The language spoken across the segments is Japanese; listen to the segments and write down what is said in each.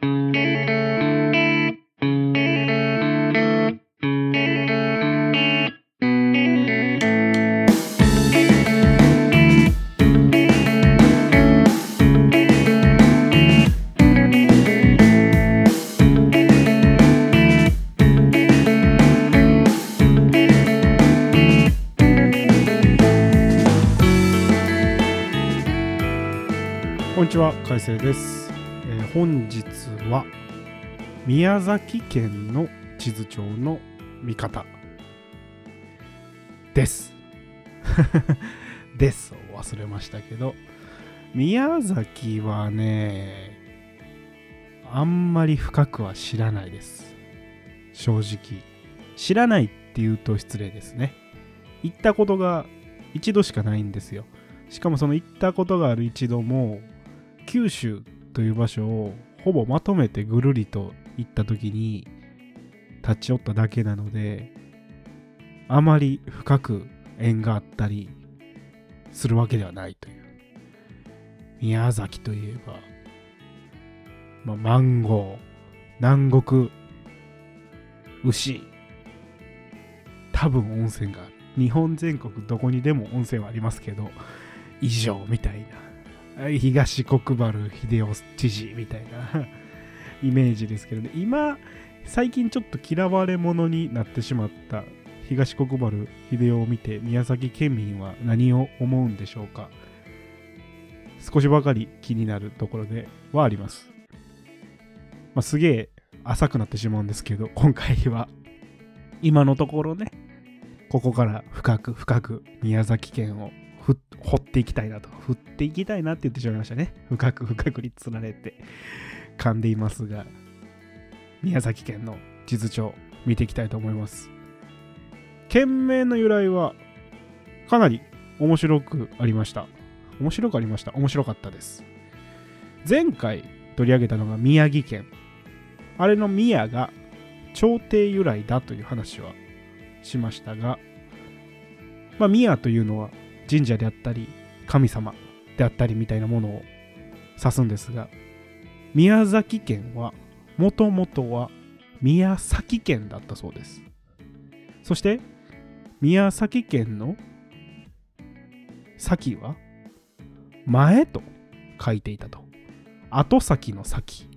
こんにちは海星です、えー本日は宮崎県の地図帳の見方です。です。を忘れましたけど宮崎はねあんまり深くは知らないです。正直。知らないって言うと失礼ですね。行ったことが一度しかないんですよ。しかもその行ったことがある一度も九州という場所をほぼまとめてぐるりと行った時に立ち寄っただけなのであまり深く縁があったりするわけではないという。宮崎といえば、まあ、マンゴー南国牛。多分温泉がある。日本全国どこにでも温泉はありますけど以上みたいな。東国原秀夫知事みたいな イメージですけどね。今最近ちょっと嫌われ者になってしまった東国原秀夫を見て宮崎県民は何を思うんでしょうか。少しばかり気になるところではあります、まあ、すげえ浅くなってしまうんですけど今回は。今のところね。ここから深く深く宮崎県を掘っていきたいなと。振っていきたいなって言ってしまいましたね。深く深くにつられて。噛んでいますが宮崎県の地図帳見ていきたいと思います。県名の由来はかなり面白くありました。面白くありました。面白かったです。前回取り上げたのが宮城県。あれの宮が朝廷由来だという話はしましたがまあ宮というのは神社であったり神様であったりみたいなものを指すんですが宮崎県はもともとは宮崎県だったそうです。そして宮崎県の先は前と書いていたと。後先の先。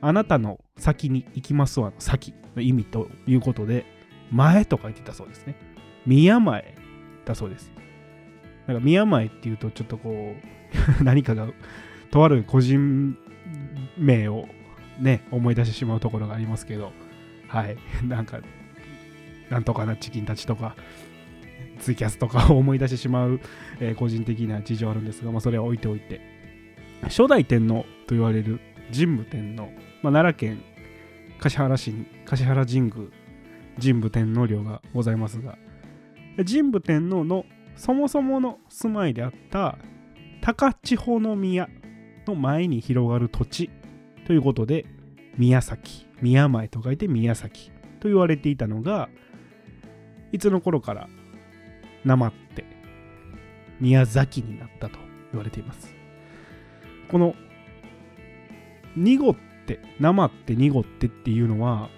あなたの先に行きますわの先の意味ということで前と書いていたそうですね。宮前だそうです。なんか宮前っていうとちょっとこう 何かがとある個人名をね思い出してしまうところがありますけどはい。なんかなんとかなチキンたちとかツイキャスとかを 思い出してしまう、えー個人的な事情あるんですが、まあ、それは置いておいて。初代天皇と言われる神武天皇、まあ、奈良県橿原市に橿原神宮神武天皇陵がございますが神武天皇のそもそもの住まいであった高千穂宮の前に広がる土地ということで宮崎宮前と書いて宮崎と言われていたのがいつの頃からなまって宮崎になったと言われています。この濁ってなまって濁ってっていうのは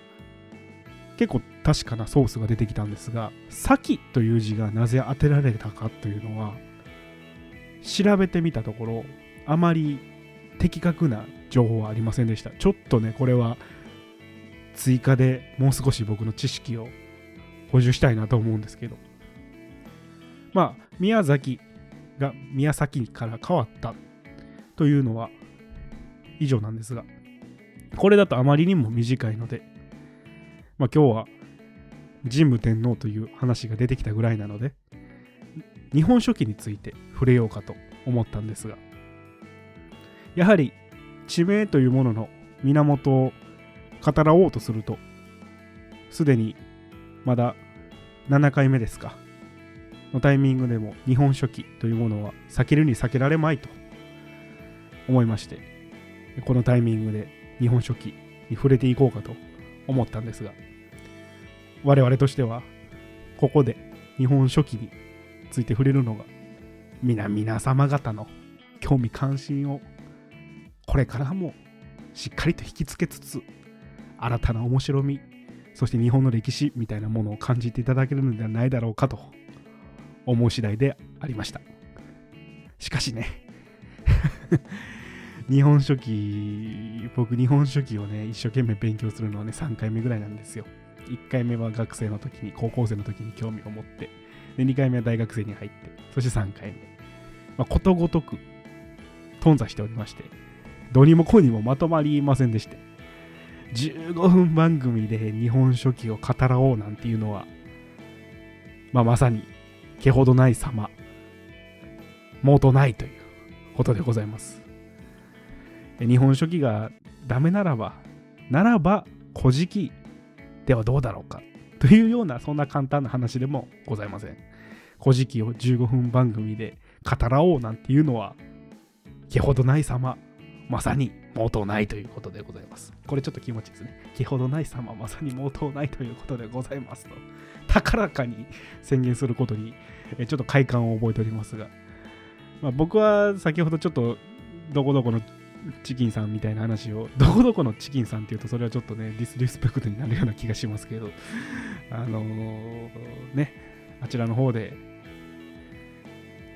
結構確かなソースが出てきたんですが「先」という字がなぜ当てられたかというのは調べてみたところあまり的確な情報はありませんでした。ちょっとねこれは追加でもう少し僕の知識を補充したいなと思うんですけど。まあ宮崎が宮崎から変わったというのは以上なんですがこれだとあまりにも短いのでまあ今日は神武天皇という話が出てきたぐらいなので日本書紀について触れようかと思ったんですがやはり地名というものの源を語らおうとするとすでにまだ7回目ですか。のタイミングでも日本書紀というものは避けるに避けられまいと思いましてこのタイミングで日本書紀に触れていこうかと思ったんですが我々としてはここで日本書紀について触れるのが皆皆様方の興味関心をこれからもしっかりと引きつけつつ新たな面白みそして日本の歴史みたいなものを感じていただけるのではないだろうかと思う次第でありました。しかしね 日本書紀僕日本書紀をね一生懸命勉強するのはね3回目ぐらいなんですよ。1回目は学生の時に高校生の時に興味を持ってで2回目は大学生に入ってそして3回目、まあ、ことごとく頓挫しておりましてどにもこにもまとまりませんでして15分番組で日本書紀を語らおうなんていうのは、まあ、まさに毛ほどない様もとないということでございます。日本書紀がダメならばならば古事記ではどうだろうかというようなそんな簡単な話でもございません古事記を15分番組で語らおうなんていうのは毛ほどない様まさに毛頭ないということでございます。これちょっと気持ちいいですね。気ほどない様、まさに毛頭ないということでございますと、高らかに宣言することに、ちょっと快感を覚えておりますが、まあ、僕は先ほどちょっと、どこどこのチキンさんみたいな話を、どこどこのチキンさんっていうと、それはちょっとね、ディスリスペクトになるような気がしますけど、あのー、ね、あちらの方で、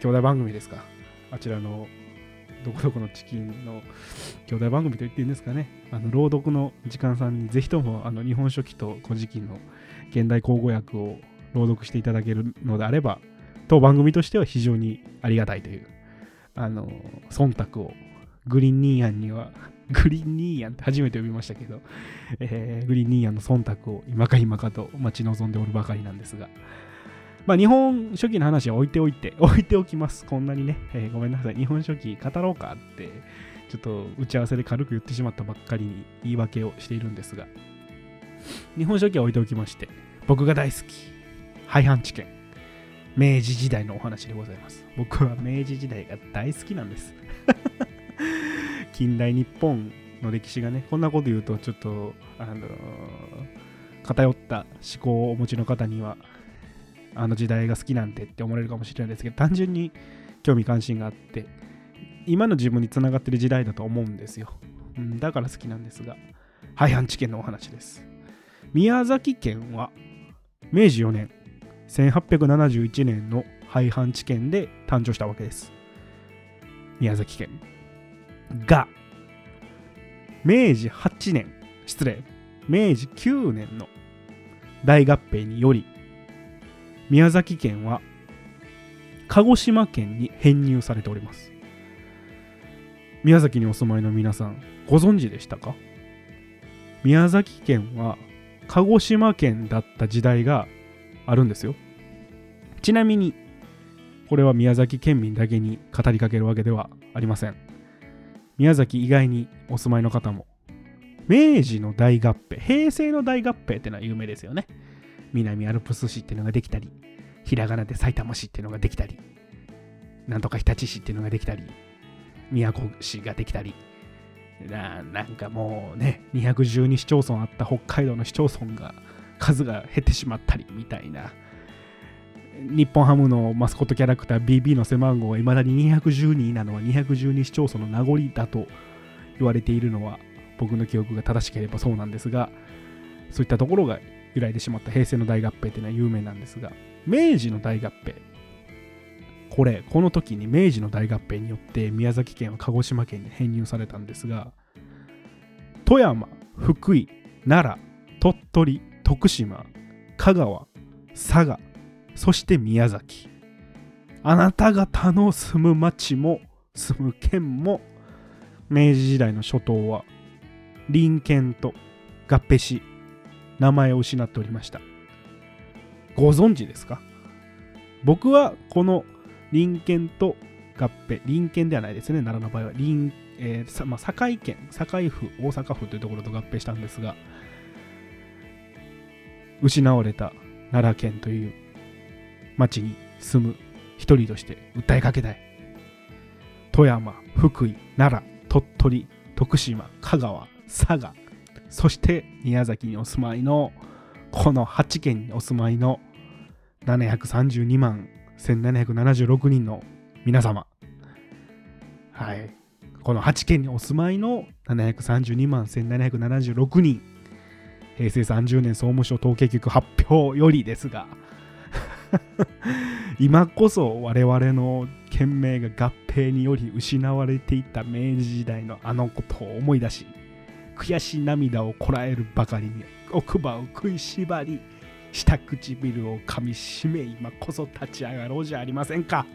兄弟番組ですか、あちらのどこどこのチキンの兄弟番組と言っていいんですかね、あの朗読の時間さんにぜひともあの日本書紀と古事記の現代口語訳を朗読していただけるのであれば、当番組としては非常にありがたいという、あの、忖度をグリーンニーヤンには、グリーンニーヤンって初めて呼びましたけど、えー、グリーンニーヤンの忖度を今か今かと待ち望んでおるばかりなんですが、まあ、日本書紀の話は置いておいて、置いておきます。こんなにね、えー、ごめんなさい。日本書紀語ろうかって、ちょっと打ち合わせで軽く言ってしまったばっかりに言い訳をしているんですが、日本書紀は置いておきまして、僕が大好き、廃藩置県、明治時代のお話でございます。僕は明治時代が大好きなんです。近代日本の歴史がね、こんなこと言うと、ちょっと、あのー、偏った思考をお持ちの方にはあの時代が好きなんてって思われるかもしれないですけど、単純に興味関心があって、今の自分につながってる時代だと思うんですよ。うん、だから好きなんですが、廃藩置県のお話です。宮崎県は明治4年、1871年の廃藩置県で誕生したわけです。宮崎県。が、明治8年、失礼、明治9年の大合併により宮崎県は鹿児島県に編入されております。宮崎にお住まいの皆さん、ご存知でしたか？宮崎県は鹿児島県だった時代があるんですよ。ちなみに、これは宮崎県民だけに語りかけるわけではありません。宮崎以外にお住まいの方も、明治の大合併、平成の大合併ってのは有名ですよね。南アルプス市っていうのができたり、ひらがなで埼玉市っていうのができたり、なんとか日立市っていうのができたり、宮古市ができたり、ななんかもうね、212市町村あった北海道の市町村が数が減ってしまったりみたいな。日本ハムのマスコットキャラクター BB の背番号がいまだに212位なのは212市町村の名残だと言われているのは僕の記憶が正しければそうなんですがそういったところが由来でしまった平成の大合併っていうのは有名なんですが、明治の大合併。これ、この時に明治の大合併によって宮崎県は鹿児島県に編入されたんですが、富山、福井、奈良、鳥取、徳島、香川、佐賀、そして宮崎。あなた方の住む町も住む県も明治時代の初頭は隣県と合併し名前を失っておりました。ご存知ですか？僕はこの隣県と合併、隣県ではないですね、奈良の場合は隣、えーまあ、堺県、堺府、大阪府というところと合併したんですが、失われた奈良県という町に住む一人として訴えかけたい。富山、福井、奈良、鳥取、徳島、香川、佐賀、そして宮崎にお住まいのこの8県にお住まいの732万1776人の皆様。はい。この8県にお住まいの732万1776人。平成30年総務省統計局発表よりですが 今こそ我々の県名が合併により失われていた明治時代のあのことを思い出し悔しい涙をこらえるばかりに奥歯を食いしばり下唇を噛みしめ今こそ立ち上がろうじゃありませんか。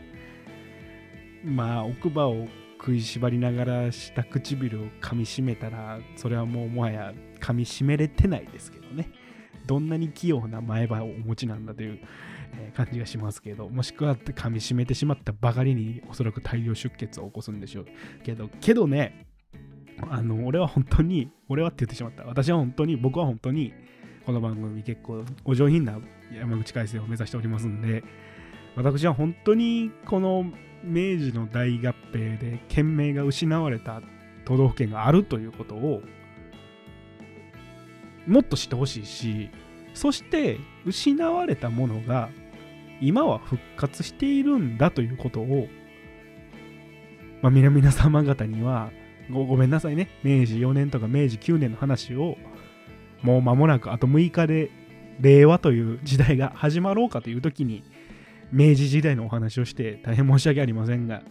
まあ奥歯を食いしばりながら下唇を噛みしめたらそれはもうもはや噛みしめれてないですけどね。どんなに器用な前歯をお持ちなんだという感じがしますけどもしくは噛みしめてしまったばかりにおそらく大量出血を起こすんでしょうけどけどねあの俺は本当に俺はって言ってしまった。私は本当に僕は本当にこの番組結構お上品な山口改正を目指しておりますんで私は本当にこの明治の大合併で県名が失われた都道府県があるということをもっと知ってほしいしそして失われたものが今は復活しているんだということを、まあ、皆々様方にはごごめんなさいね。明治4年とか明治9年の話をもう間もなくあと6日で令和という時代が始まろうかという時に明治時代のお話をして大変申し訳ありませんが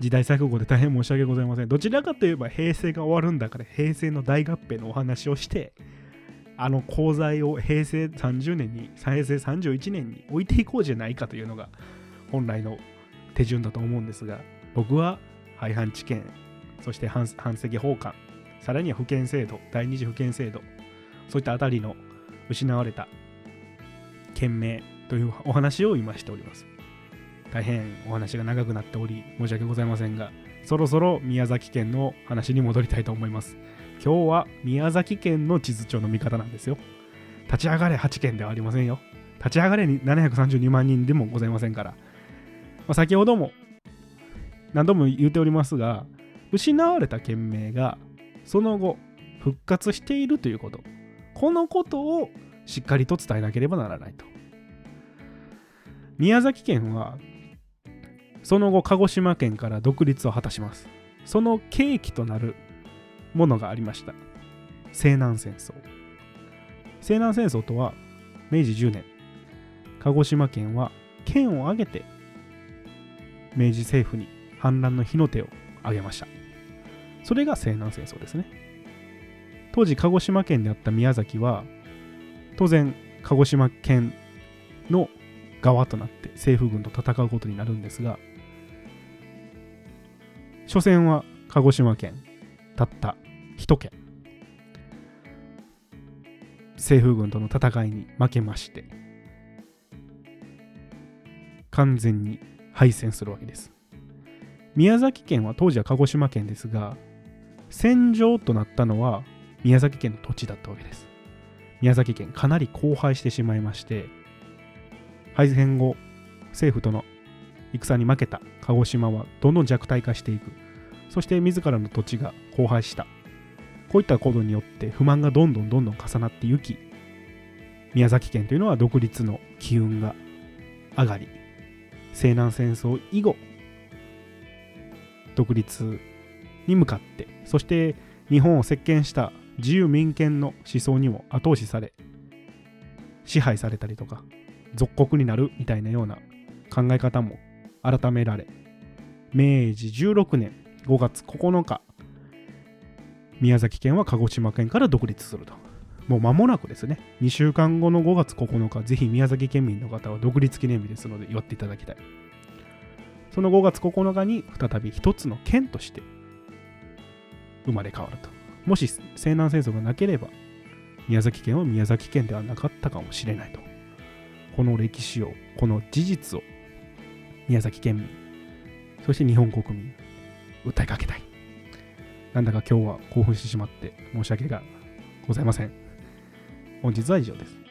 時代錯誤で大変申し訳ございません。どちらかといえば平成が終わるんだから平成の大合併のお話をしてあの功罪を平成30年に平成31年に置いていこうじゃないかというのが本来の手順だと思うんですが僕は廃藩置県そして反石法官さらには府県制度第二次府県制度そういったあたりの失われた県名というお話を今しております。大変お話が長くなっており申し訳ございませんが、そろそろ宮崎県の話に戻りたいと思います。今日は宮崎県の地図帳の見方なんですよ。立ち上がれ8県ではありませんよ。立ち上がれ732万人でもございませんから。まあ、先ほども何度も言っておりますが、失われた県名がその後復活しているということ。このことをしっかりと伝えなければならないと。宮崎県はその後鹿児島県から独立を果たします。その契機となるものがありました。西南戦争。西南戦争とは明治10年、鹿児島県は県を挙げて明治政府に反乱の火の手を挙げました。それが西南戦争ですね。当時鹿児島県であった宮崎は当然鹿児島県の側となって政府軍と戦うことになるんですが初戦は鹿児島県たった1県政府軍との戦いに負けまして。完全に敗戦するわけです。宮崎県は当時は鹿児島県ですが戦場となったのは宮崎県の土地だったわけです。宮崎県かなり荒廃してしまいまして敗戦後政府との戦に負けた鹿児島はどんどん弱体化していくそして自らの土地が荒廃したこういったことによって不満がどんどんどんどん重なっていき宮崎県というのは独立の機運が上がり西南戦争以後独立に向かってそして日本を席巻した自由民権の思想にも後押しされ支配されたりとか属国になるみたいなような考え方も改められ明治16年5月9日宮崎県は鹿児島県から独立すると。もう間もなくですね。2週間後の5月9日ぜひ宮崎県民の方は独立記念日ですので祝っていただきたい。その5月9日に再び一つの県として生まれ変わると。もし西南戦争がなければ宮崎県は宮崎県ではなかったかもしれないと。この歴史をこの事実を宮崎県民そして日本国民訴えかけたい。なんだか今日は興奮してしまって申し訳がございません。本日は以上です。